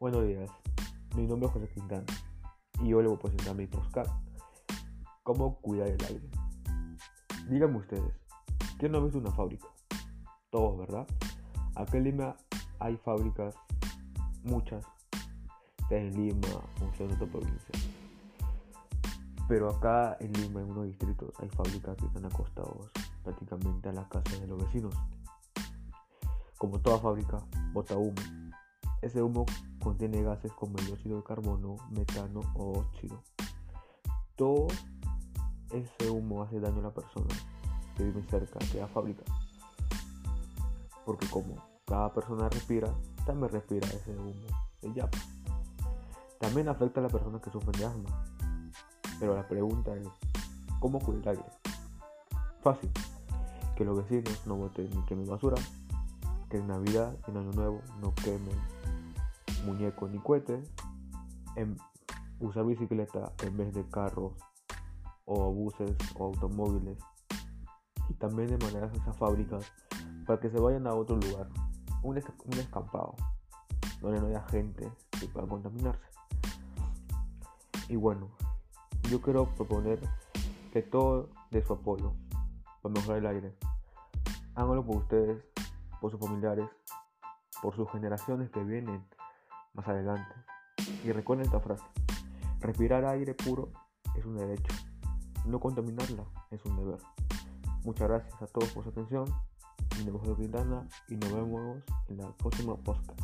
Buenos días, mi nombre es José Quintana y hoy le voy a presentar mi postcard ¿Cómo cuidar el aire? Díganme ustedes, ¿quién no ha visto una fábrica? Todos, ¿verdad? Acá en Lima hay fábricas, muchas, en Lima o en otra provincia. Pero acá en Lima, en unos distritos, hay fábricas que están acostados prácticamente a la casa de los vecinos. Como toda fábrica, bota humo ese humo contiene gases como el dióxido de carbono, metano o óxido. Todo ese humo hace daño a la persona que vive cerca de la fábrica. Porque como cada persona respira, también respira ese humo el yapa. También afecta a la persona que sufre de asma. Pero la pregunta es, ¿cómo cuidar el aire? Fácil. Que los vecinos no boten ni quemen basura. Que en Navidad y en Año Nuevo no quemen muñeco ni cohete, en usar bicicleta en vez de carros o buses o automóviles. Y también de maneras esas fábricas para que se vayan a otro lugar, un, un escampado donde no haya gente que pueda contaminarse. Y bueno, yo quiero proponer que todo de su apoyo para mejorar el aire, háganlo por ustedes, por sus familiares, por sus generaciones que vienen más adelante. Y recuerden esta frase, respirar aire puro es un derecho, no contaminarla es un deber. Muchas gracias a todos por su atención. Mi nombre es Quintana y nos vemos en la próxima podcast.